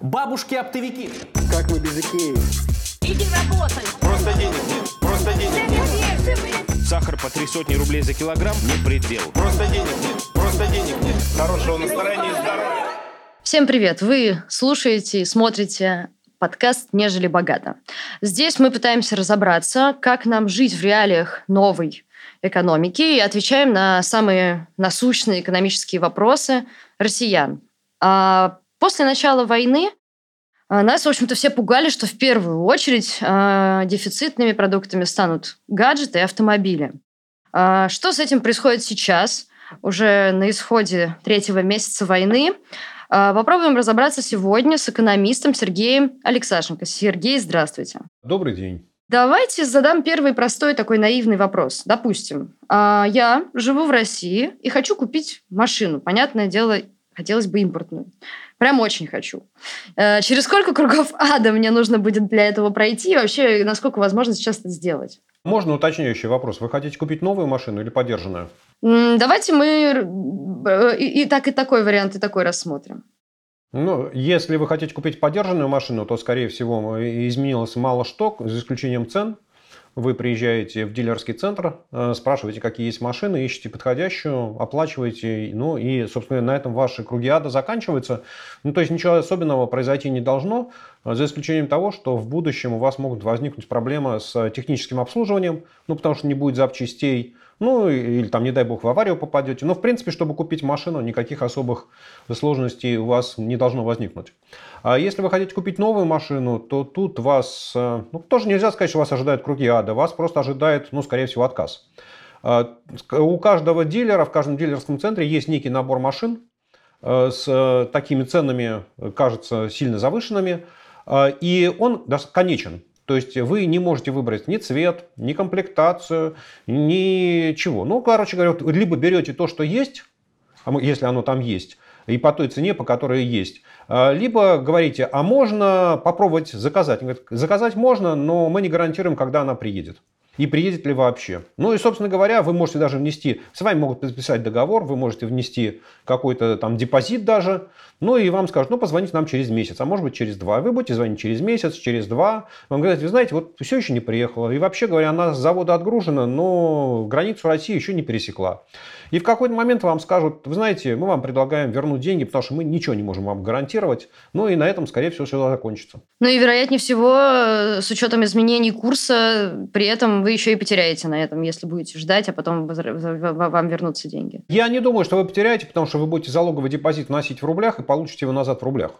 Бабушки-оптовики. Как мы без Икеи? Иди работай. Просто денег нет. Просто денег нет. нет, нет, блядь. Сахар по три сотни рублей за килограмм – не предел. Просто денег нет. Просто денег нет. Хорошего настроения и здоровья. Всем привет! Вы слушаете и смотрите подкаст «Нежели богато». Здесь мы пытаемся разобраться, как нам жить в реалиях новой экономики и отвечаем на самые насущные экономические вопросы россиян. А после начала войны а, нас, в общем-то, все пугали, что в первую очередь а, дефицитными продуктами станут гаджеты и автомобили. А, Что с этим происходит сейчас, уже на исходе третьего месяца войны? Попробуем разобраться сегодня с экономистом Сергеем Алексашенко. Сергей, здравствуйте. Добрый день. Давайте задам первый простой такой наивный вопрос. Допустим, я живу в России и хочу купить машину. Понятное дело, хотелось бы импортную. Прям очень хочу. Э, Через сколько кругов ада мне нужно будет для этого пройти? И вообще, насколько возможно сейчас это сделать? Можно уточняющий вопрос. Вы хотите купить новую машину или подержанную? Давайте мы э, и, и так, и такой вариант, и такой рассмотрим. Ну, если вы хотите купить подержанную машину, то, скорее всего, изменилось мало что, за исключением цен. Вы приезжаете в дилерский центр, э, спрашиваете, какие есть машины, ищете подходящую, оплачиваете, ну и, собственно, на этом ваши круги ада заканчиваются. Ну, то есть ничего особенного произойти не должно, за исключением того, что в будущем у вас могут возникнуть проблемы с техническим обслуживанием, ну, потому что не будет запчастей, ну, или там, не дай бог, в аварию попадете. Но, в принципе, чтобы купить машину, никаких особых сложностей у вас не должно возникнуть. А если вы хотите купить новую машину, то тут вас, э, ну, тоже нельзя сказать, что вас ожидают круги ада, вас просто ожидает, ну, скорее всего, отказ. А, У каждого дилера, в каждом дилерском центре есть некий набор машин э, с э, такими ценами, э, кажется, сильно завышенными, э, и он конечен. То есть вы не можете выбрать ни цвет, ни комплектацию, ничего. Ну, короче говоря, либо берете то, что есть, а если оно там есть, и по той цене, по которой есть. А, Либо говорите, а можно попробовать заказать. Они говорят, заказать можно, но мы не гарантируем, когда она приедет. И приедет ли вообще. Ну и, собственно говоря, вы можете даже внести, с вами могут подписать договор, вы можете внести какой-то там депозит даже, ну и вам скажут, ну позвоните нам через месяц, а может быть через два. Вы будете звонить через месяц, через два. Вам говорят, вы знаете, вот все еще не приехала. И вообще говоря, она с завода отгружена, но границу России еще не пересекла. И в какой-то момент вам скажут, вы знаете, мы вам предлагаем вернуть деньги, потому что мы ничего не можем вам гарантировать. Ну и на этом, скорее всего, все закончится. Ну и, вероятнее всего, э, с учетом изменений курса, при этом вы еще и потеряете на этом, если будете ждать, а потом вам вернутся деньги. Я не думаю, что вы потеряете, потому что вы будете залоговый депозит вносить в рублях и получите его назад в рублях.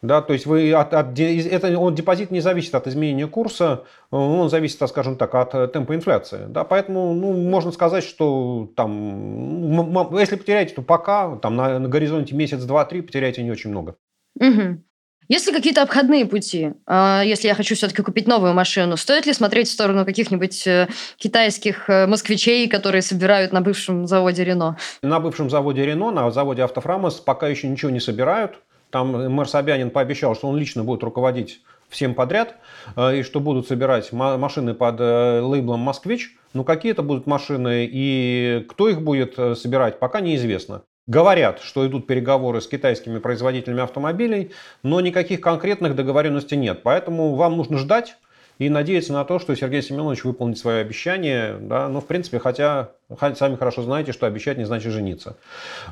Да, то есть вы от, от это, он, депозит не зависит от изменения курса, он зависит, скажем так, от э, темпа инфляции. Да, поэтому ну, можно сказать, что там, если потеряете, то пока там, на, на горизонте месяц, два, три потеряете не очень много. Мгм. Есть ли какие-то обходные пути, а, если я хочу все-таки купить новую машину? Стоит ли смотреть в сторону каких-нибудь э, китайских э, москвичей, которые собирают на бывшем заводе Рено? На бывшем заводе Рено, на заводе Автофрамос пока еще ничего не собирают. Там мэр Собянин пообещал, что он лично будет руководить всем подряд, э, и что будут собирать ма- машины под э, лейблом «Москвич». Но какие это будут машины и кто их будет э, собирать, пока неизвестно. Говорят, что идут переговоры с китайскими производителями автомобилей, но никаких конкретных договоренностей нет. Поэтому вам нужно ждать и надеяться на то, что Сергей Семенович выполнит свое обещание. Да? Ну, в принципе, хотя, сами хорошо знаете, что обещать не значит жениться.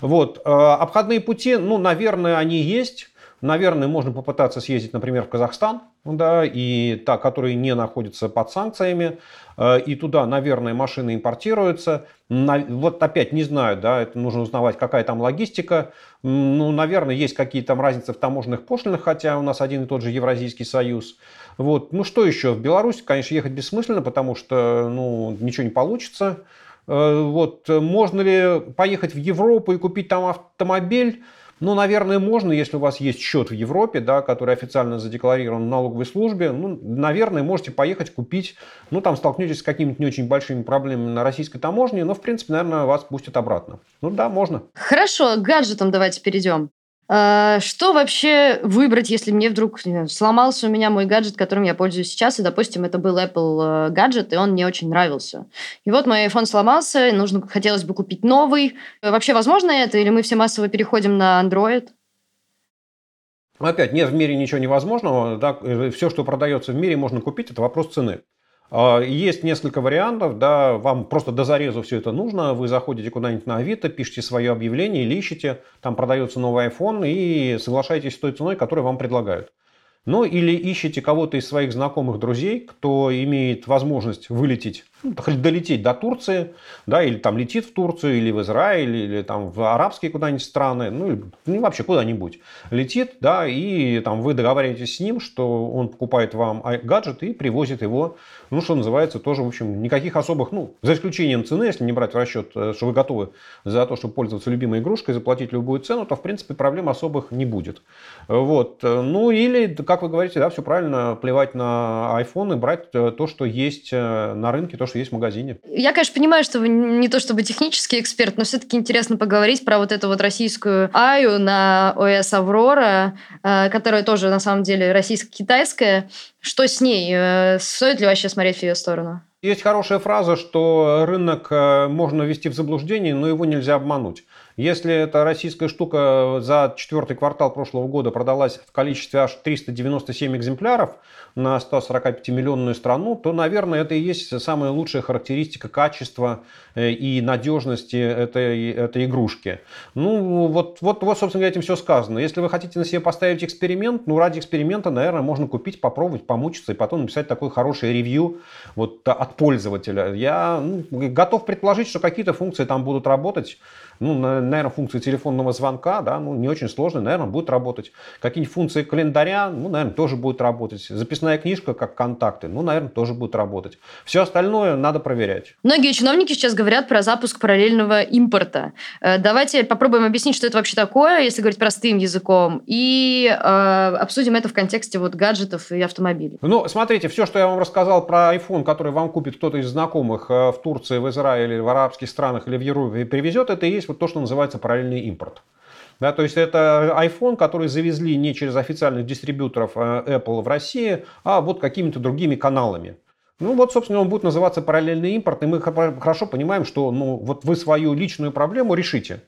Вот. э, Обходные пути, ну, наверное, они есть. Наверное, можно попытаться съездить, например, в Казахстан, да, и та, которые не находятся под санкциями, э, и туда, наверное, машины импортируются. Вот опять не знаю, да, это нужно узнавать, какая там логистика. Ну, наверное, есть какие-то там разницы в таможенных пошлинах, хотя у нас один и тот же Евразийский союз. Вот. Ну, что еще? В Беларусь, конечно, ехать бессмысленно, потому что, ну, ничего не получится. Э, Вот. Можно ли поехать в Европу и купить там автомобиль? Ну, наверное, можно, если у вас есть счет в Европе, да, который официально задекларирован в налоговой службе. Ну, наверное, можете поехать купить. Ну, там столкнетесь с какими-то не очень большими проблемами на российской таможне, но, в принципе, наверное, вас пустят обратно. Ну да, можно. Хорошо, к гаджетам давайте перейдем. А, Что вообще выбрать, если мне вдруг сломался у меня мой гаджет, которым я пользуюсь сейчас, и, допустим, это был Apple э, гаджет, и он мне очень нравился. И вот мой iPhone сломался, нужно, хотелось бы купить новый. Вообще возможно это, или мы все массово переходим на Android? Опять, нет в мире ничего невозможного. Да, все, что продается в мире, можно купить. Это вопрос цены. А, есть несколько вариантов, да, вам просто до зарезу все это нужно, вы заходите куда-нибудь на Авито, пишите свое объявление или ищете, там продается новый iPhone и соглашаетесь с той ценой, которую вам предлагают. Ну или ищите кого-то из своих знакомых друзей, кто имеет возможность вылететь, долететь до Турции, да, или там летит в Турцию, или в Израиль, или там в арабские куда-нибудь страны, ну, или, ну вообще куда-нибудь летит, да, и там вы договариваетесь с ним, что он покупает вам гаджет и привозит его, ну, что называется, тоже, в общем, никаких особых, ну, за исключением цены, если не брать в расчет, э, что вы готовы за то, чтобы пользоваться любимой игрушкой, заплатить любую цену, то, в принципе, проблем особых не будет. Вот. Ну, или, как вы говорите, да, все правильно, плевать на iPhone и брать э, то, что есть э, на рынке, то, что есть в магазине. Я, конечно, понимаю, что вы не то чтобы технический эксперт, но все-таки интересно поговорить про вот эту вот российскую Аю на ОС «Аврора», э, которая тоже, на самом деле, российско-китайская. Что с ней? Стоит ли вообще смотреть в ее сторону? Есть хорошая фраза, что рынок можно ввести в заблуждение, но его нельзя обмануть. Если эта российская штука за четвертый квартал прошлого года продалась в количестве аж 397 экземпляров на 145-миллионную страну, то, наверное, это и есть самая лучшая характеристика качества э, и надежности этой, этой игрушки. Ну, вот, вот, вот, собственно говоря, этим все сказано. Если вы хотите на себе поставить эксперимент, ну, ради эксперимента, наверное, можно купить, попробовать, помучиться и потом написать такой хороший ревью вот, от пользователя. Я ну, готов предположить, что какие-то функции там будут работать ну, наверное, функции телефонного звонка, да, ну, не очень сложно, наверное, будет работать. Какие-нибудь функции календаря, ну, наверное, тоже будет работать. Записная книжка, как контакты, ну, наверное, тоже будет работать. Все остальное надо проверять. Многие чиновники сейчас говорят про запуск параллельного импорта. Э, давайте попробуем объяснить, что это вообще такое, если говорить простым языком, и э, обсудим это в контексте вот гаджетов и автомобилей. Ну, смотрите, все, что я вам рассказал про iPhone, который вам купит кто-то из знакомых э, в Турции, в Израиле, в арабских странах или в Европе и привезет, это и есть вот то, что называется параллельный импорт. Да, то есть это iPhone, который завезли не через официальных дистрибьюторов э, Apple в России, а вот какими-то другими каналами. Ну вот, собственно, он будет называться параллельный импорт, и мы хорошо понимаем, что ну, вот вы свою личную проблему решите.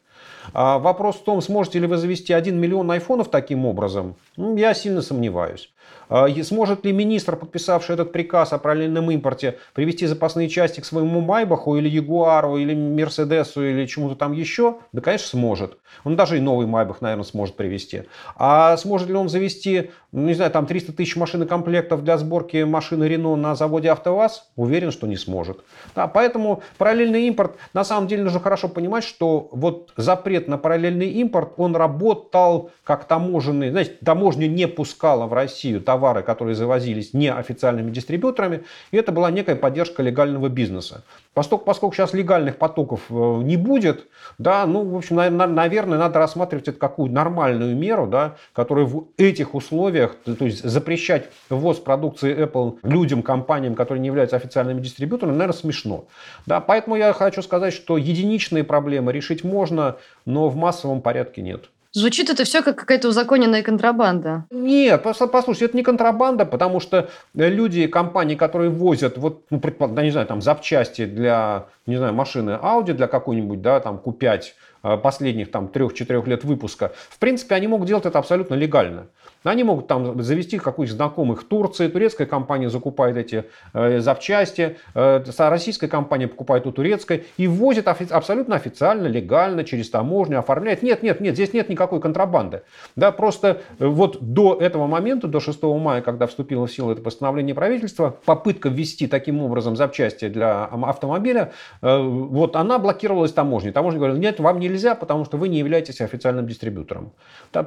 А вопрос в том, сможете ли вы завести 1 миллион айфонов таким образом, ну, я сильно сомневаюсь. А, сможет ли министр, подписавший этот приказ о параллельном импорте, привести запасные части к своему Майбаху или Ягуару или Мерседесу или чему-то там еще? Да, конечно, сможет. Он даже и новый Майбах, наверное, сможет привести. А сможет ли он завести, ну, не знаю, там 300 тысяч машин и комплектов для сборки машины Рено на заводе АвтоВАЗ? Уверен, что не сможет. Да, поэтому параллельный импорт, на самом деле нужно хорошо понимать, что вот запрет на параллельный импорт, он работал как таможенный, знаете, таможня не пускала в Россию товары, которые завозились неофициальными дистрибьюторами, и это была некая поддержка легального бизнеса. Поскольку, поскольку сейчас легальных потоков э, не будет, да, ну, в общем, наверное, надо рассматривать это какую нормальную меру, да, которая в этих условиях, то есть запрещать ввоз продукции Apple людям, компаниям, которые не являются официальными дистрибьюторами, наверное, смешно. Да, поэтому я хочу сказать, что единичные проблемы решить можно, но в массовом порядке нет. Звучит это все как какая-то узаконенная контрабанда. Нет, послушайте, это не контрабанда, потому что люди, компании, которые возят, вот, ну, предположим, не знаю, там, запчасти для, не знаю, машины Audi, для какой-нибудь, да, там, Q5 э, последних, там, трех-четырех лет выпуска, в принципе, они могут делать это абсолютно легально. Они могут там завести какую-нибудь знакомых Турции, турецкая компания закупает эти э, запчасти, э, российская компания покупает у турецкой и ввозит офи- абсолютно официально, легально, через таможню, оформляет. Нет, нет, нет, здесь нет никакой контрабанды. Да, просто э, вот до этого момента, до 6 мая, когда вступило в силу это постановление правительства, попытка ввести таким образом запчасти для автомобиля, э, вот она блокировалась таможней. Таможня говорила, нет, вам нельзя, потому что вы не являетесь официальным дистрибьютором.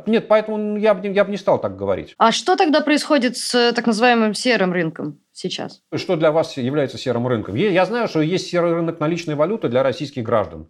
Нет, поэтому я бы, я бы не стал так говорить. А что тогда происходит с э, так называемым серым рынком сейчас? Что для вас является серым рынком? Я знаю, что есть серый рынок наличной валюты для российских граждан.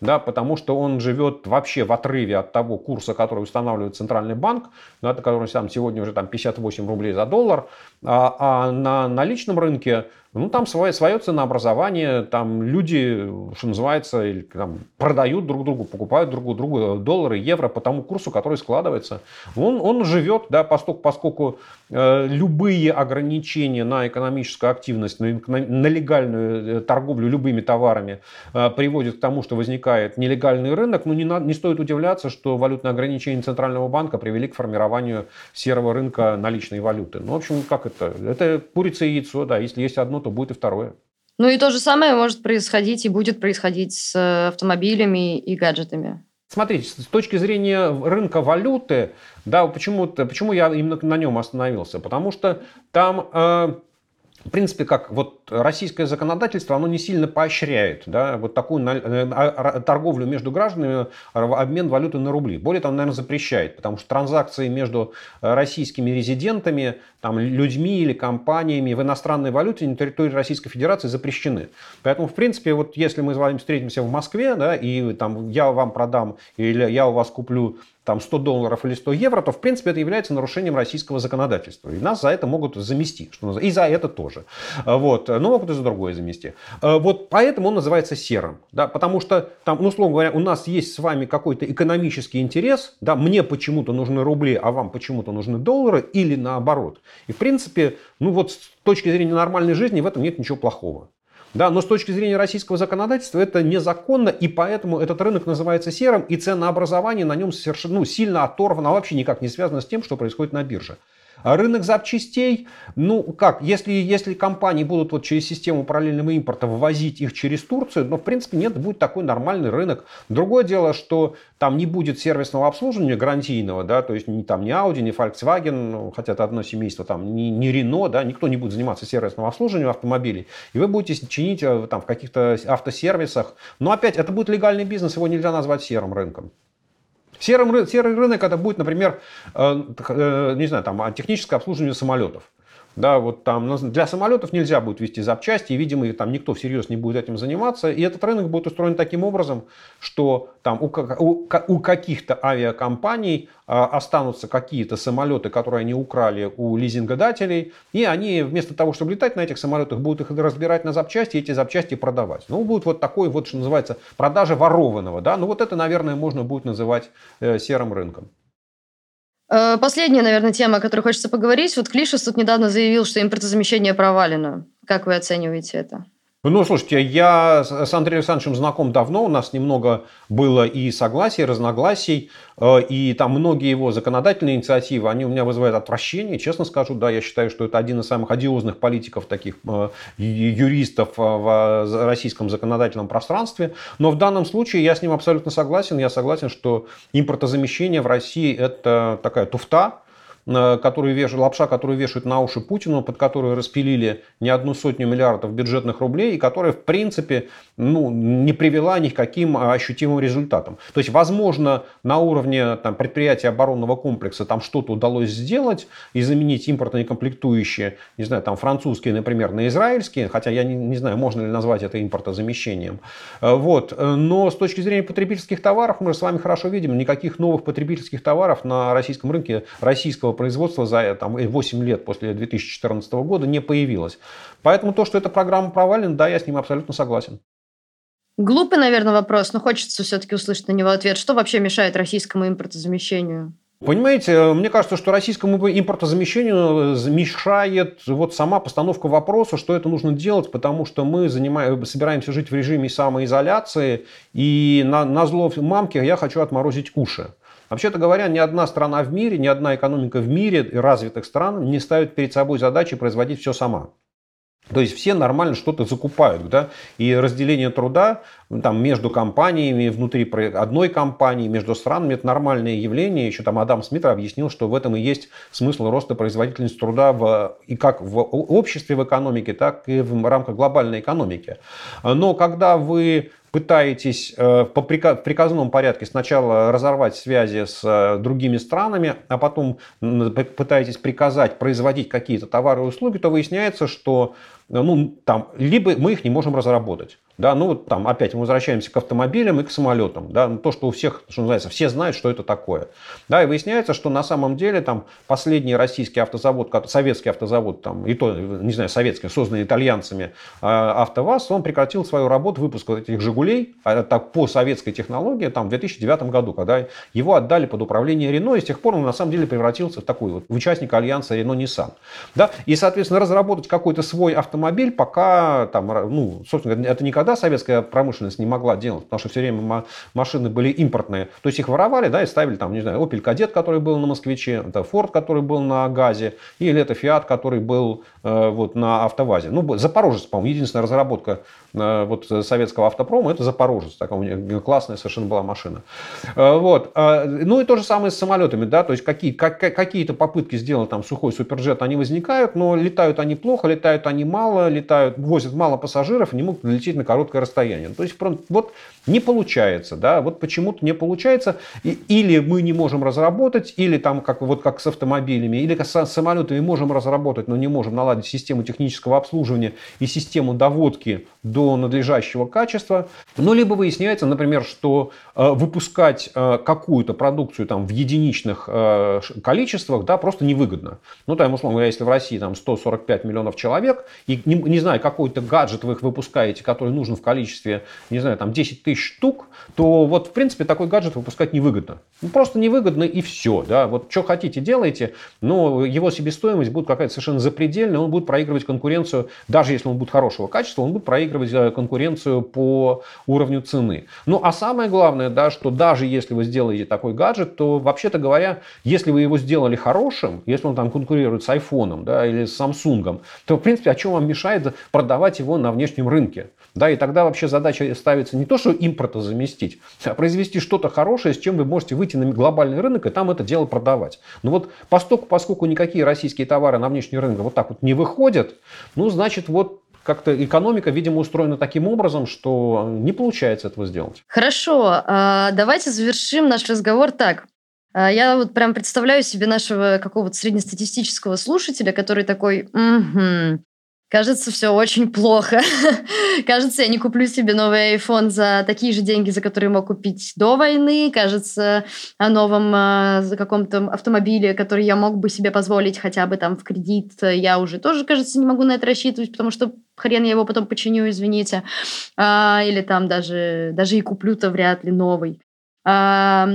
Да, потому что он живет вообще в отрыве от того курса, который устанавливает Центральный банк, да, который там сегодня уже там 58 рублей за доллар. А, а на наличном рынке Ну, там свое, свое ценообразование, там люди, что называется, или, там, продают друг другу, покупают друг другу доллары, евро по тому курсу, который складывается. Он, он живет, да, поскольку, поскольку э, любые ограничения на экономическую активность, на, на легальную э, торговлю любыми товарами э, приводят к тому, что возникает нелегальный рынок, ну, не, на, не стоит удивляться, что валютные ограничения Центрального банка привели к формированию серого рынка наличной валюты. Ну, в общем, как это? Это курица и яйцо, да, если есть одно, то будет и второе. Ну и то же самое может происходить и будет происходить с э, автомобилями и гаджетами. Смотрите, с точки зрения рынка валюты, да, почему, почему я именно на нем остановился? Потому что там э, в принципе, как вот российское законодательство, оно не сильно поощряет да, вот такую э, а, торговлю между гражданами, обмен валюты на рубли. Более того, наверное, запрещает, потому что транзакции между э, российскими резидентами, там, людьми или компаниями в иностранной валюте на территории Российской Федерации запрещены. Поэтому, в принципе, вот если мы с вами встретимся в Москве, да, и там я вам продам или я у вас куплю там 100 долларов или 100 евро, то в принципе это является нарушением российского законодательства. И нас за это могут замести. Что и за это тоже. А, вот. Но могут и за другое замести. А, вот поэтому он называется серым. Да? Потому что там, ну, условно говоря, у нас есть с вами какой-то экономический интерес. Да? Мне почему-то нужны рубли, а вам почему-то нужны доллары. Или наоборот. И в принципе, ну вот с точки зрения нормальной жизни в этом нет ничего плохого. Да, но с точки зрения российского законодательства это незаконно, и поэтому этот рынок называется серым, и ценообразование на нем совершенно, ну, сильно оторвано, а вообще никак не связано с тем, что происходит на бирже. А рынок запчастей, ну как, если, если компании будут вот через систему параллельного импорта ввозить их через Турцию, ну в принципе нет, будет такой нормальный рынок. Другое дело, что там не будет сервисного обслуживания гарантийного, да, то есть ни, там ни Audi, ни Volkswagen, ну, хотя это одно семейство, там ни, ни Renault, да, никто не будет заниматься сервисным обслуживанием автомобилей, и вы будете чинить э, там в каких-то автосервисах. Но опять, это будет легальный бизнес, его нельзя назвать серым рынком. Серым, серый рынок это будет, например, э, э, не знаю, там, техническое обслуживание самолетов. Да, вот там для самолетов нельзя будет вести запчасти, и, видимо, там никто всерьез не будет этим заниматься. И этот рынок будет устроен таким образом, что там у, у, у каких-то авиакомпаний а, останутся какие-то самолеты, которые они украли у лизингодателей, и они вместо того, чтобы летать на этих самолетах, будут их разбирать на запчасти и эти запчасти продавать. Ну, будет вот такой вот, что называется, продажа ворованного. Да? Ну, вот это, наверное, можно будет называть э, серым рынком. Э, последняя, наверное, тема, о которой хочется поговорить. Вот Клишес тут недавно заявил, что импортозамещение провалено. Как вы оцениваете это? Ну, слушайте, я с Андреем Александровичем знаком давно, у нас немного было и согласий, и разногласий, э, и там многие его законодательные инициативы, они у меня вызывают отвращение, честно скажу, да, я считаю, что это один из самых одиозных политиков, таких э, юристов в российском законодательном пространстве, но в данном случае я с ним абсолютно согласен, я согласен, что импортозамещение в России это такая туфта, которую вешают, лапша, которую вешают на уши Путину, под которую распилили не одну сотню миллиардов бюджетных рублей, и которая, в принципе, ну, не привела ни к каким ощутимым результатам. То есть, возможно, на уровне там, предприятия оборонного комплекса там что-то удалось сделать и заменить импортные комплектующие, не знаю, там французские, например, на израильские, хотя я не, не знаю, можно ли назвать это импортозамещением. Вот. Но с точки зрения потребительских товаров, мы с вами хорошо видим, никаких новых потребительских товаров на российском рынке российского российского производства за там, 8 лет после 2014 года не появилось. Поэтому то, что эта программа провалена, да, я с ним абсолютно согласен. Глупый, наверное, вопрос, но хочется все-таки услышать на него ответ. Что вообще мешает российскому импортозамещению? Понимаете, мне кажется, что российскому импортозамещению мешает вот сама постановка вопроса, что это нужно делать, потому что мы занимаем, собираемся жить в режиме самоизоляции, и на, на зло мамке я хочу отморозить уши. Вообще-то говоря, ни одна страна в мире, ни одна экономика в мире развитых стран не ставит перед собой задачи производить все сама. То есть все нормально что-то закупают, да, и разделение труда там, между компаниями, внутри одной компании, между странами, это нормальное явление. Еще там Адам Смит объяснил, что в этом и есть смысл роста производительности труда в, и как в обществе, в экономике, так и в рамках глобальной экономики. Но когда вы пытаетесь э, по приказном порядке сначала разорвать связи с э, другими странами, а потом пытаетесь приказать производить какие-то товары и услуги, то выясняется, что ну, там, либо мы их не можем разработать, Да, ну вот там опять мы возвращаемся к автомобилям и к самолетам. Да, ну, то, что у всех, что называется, все знают, что это такое. Да, и выясняется, что на самом деле там последний российский автозавод, советский автозавод, там, и то, не знаю, советский, созданный итальянцами а, АвтоВАЗ, он прекратил свою работу выпуска этих «Жигулей» а, так, по советской технологии там, в 2009 году, когда его отдали под управление Рено, и с тех пор он на самом деле превратился в такой вот в участника альянса Рено-Ниссан. Да, и, соответственно, разработать какой-то свой автомобиль пока, там, ну, собственно, это никогда советская промышленность не могла делать, потому что все время машины были импортные. То есть их воровали, да, и ставили там, не знаю, Opel Кадет, который был на Москвиче, это Ford, который был на ГАЗе, или это Fiat, который был э, вот на АвтоВАЗе. Ну, Запорожец, по-моему, единственная разработка вот советского автопрома, это Запорожец. Такая у них классная совершенно была машина. Э, вот. Э, ну и то же самое с самолетами, да, то есть какие, как, какие-то попытки сделать там сухой суперджет, они возникают, но летают они плохо, летают они мало, летают, возят мало пассажиров, не могут лететь на короткое расстояние. То есть вот не получается, да, вот почему-то не получается, и, или мы не можем разработать, или там как вот как с автомобилями, или как с самолетами можем разработать, но не можем наладить систему технического обслуживания и систему доводки до надлежащего качества. Ну, либо выясняется, например, что э, выпускать э, какую-то продукцию там в единичных э, количествах, да, просто невыгодно. Ну, там, условно говоря, если в России там 145 миллионов человек, и не, не знаю, какой-то гаджет вы их выпускаете, который нужен в количестве, не знаю, там 10 тысяч штук, то вот, в принципе, такой гаджет выпускать невыгодно. Ну, просто невыгодно и все, да. Вот что хотите, делайте, но его себестоимость будет какая-то совершенно запредельная, он будет проигрывать конкуренцию, даже если он будет хорошего качества, он будет проигрывать конкуренцию по уровню цены. Ну, а самое главное, да, что даже если вы сделаете такой гаджет, то, вообще-то говоря, если вы его сделали хорошим, если он там конкурирует с айфоном, да, или с Samsung, то, в принципе, о чем вам мешает продавать его на внешнем рынке? Да, и тогда вообще задача ставится не то, что импорта заместить, а произвести что-то хорошее, с чем вы можете выйти на глобальный рынок и там это дело продавать. Но вот поскольку, поскольку никакие российские товары на внешний рынок вот так вот не выходят, ну, значит, вот как-то экономика, видимо, устроена таким образом, что не получается этого сделать. Хорошо, а, давайте завершим наш разговор так. А, я вот прям представляю себе нашего какого-то среднестатистического слушателя, который такой, угу, Кажется, все очень плохо. Кажется, я не куплю себе новый iPhone за такие же деньги, за которые мог купить до войны. Кажется, о новом э, каком-то автомобиле, который я мог бы себе позволить хотя бы там в кредит, я уже тоже, кажется, не могу на это рассчитывать, потому что хрен я его потом починю, извините. А, или там даже, даже и куплю-то вряд ли новый. А,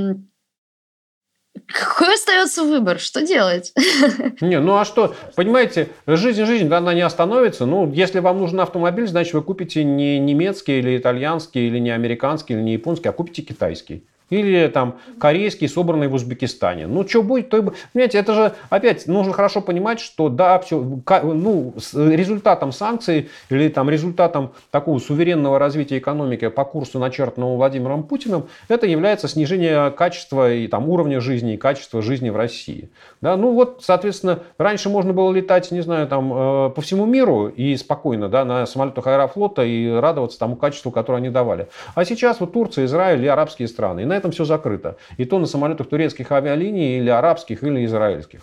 какой остается выбор? Что делать? Не, ну а что? Понимаете, жизнь жизнь, да, она не остановится. Ну, если вам нужен автомобиль, значит, вы купите не немецкий или итальянский, или не американский, или не японский, а купите китайский. Или там корейский, собранный в Узбекистане. Ну, что будет, то и будет. Понимаете, это же, опять, нужно хорошо понимать, что да, все, ну, результатом санкций или там результатом такого суверенного развития экономики по курсу, начертанному Владимиром Путиным, это является снижение качества и там уровня жизни и качества жизни в России. Да, ну вот, соответственно, раньше можно было летать, не знаю, там э, по всему миру и спокойно, да, на самолетах Аэрофлота и радоваться тому качеству, которое они давали. А сейчас вот Турция, Израиль и арабские страны. И на этом все закрыто. И то на самолетах турецких авиалиний или арабских, или израильских.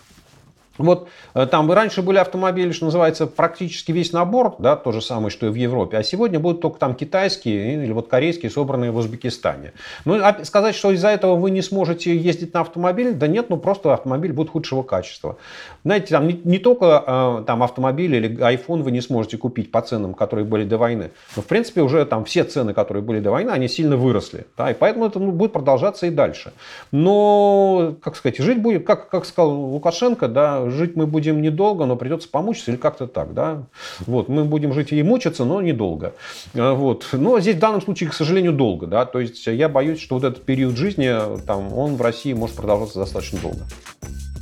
Вот э, там раньше были автомобили, что называется, практически весь набор, да, то же самое, что и в Европе, а сегодня будут только там китайские или вот корейские, собранные в Узбекистане. Ну, а сказать, что из-за этого вы не сможете ездить на автомобиле, да нет, ну просто автомобиль будет худшего качества. Знаете, там не, не только э, там автомобиль или iPhone вы не сможете купить по ценам, которые были до войны, но в принципе уже там все цены, которые были до войны, они сильно выросли, да, и поэтому это ну, будет продолжаться и дальше. Но, как сказать, жить будет, как, как сказал Лукашенко, да, жить мы будем недолго, но придется помучиться или как-то так, да. Вот, мы будем жить и мучиться, но недолго. А, вот. Но здесь в данном случае, к сожалению, долго, да. То есть я боюсь, что вот этот период жизни, там, он в России может продолжаться достаточно долго.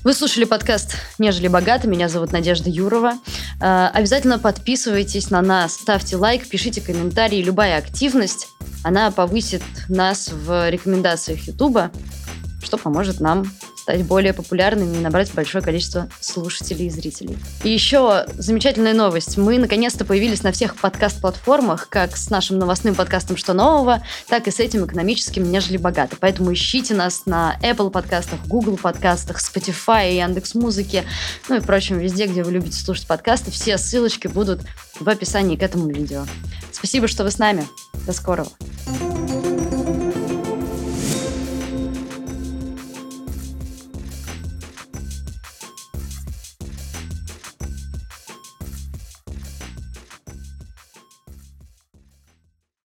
Вы слушали подкаст «Нежели богато». Меня зовут Надежда Юрова. А, обязательно подписывайтесь на нас, ставьте лайк, пишите комментарии. Любая активность, она повысит нас в рекомендациях Ютуба, что поможет нам стать более популярными и набрать большое количество слушателей и зрителей. И еще замечательная новость. Мы наконец-то появились на всех подкаст-платформах, как с нашим новостным подкастом «Что нового», так и с этим экономическим «Нежели богато». Поэтому ищите нас на Apple подкастах, Google подкастах, Spotify, Яндекс Музыки, ну и впрочем, везде, где вы любите слушать подкасты. Все ссылочки будут в описании к этому видео. Спасибо, что вы с нами. До скорого.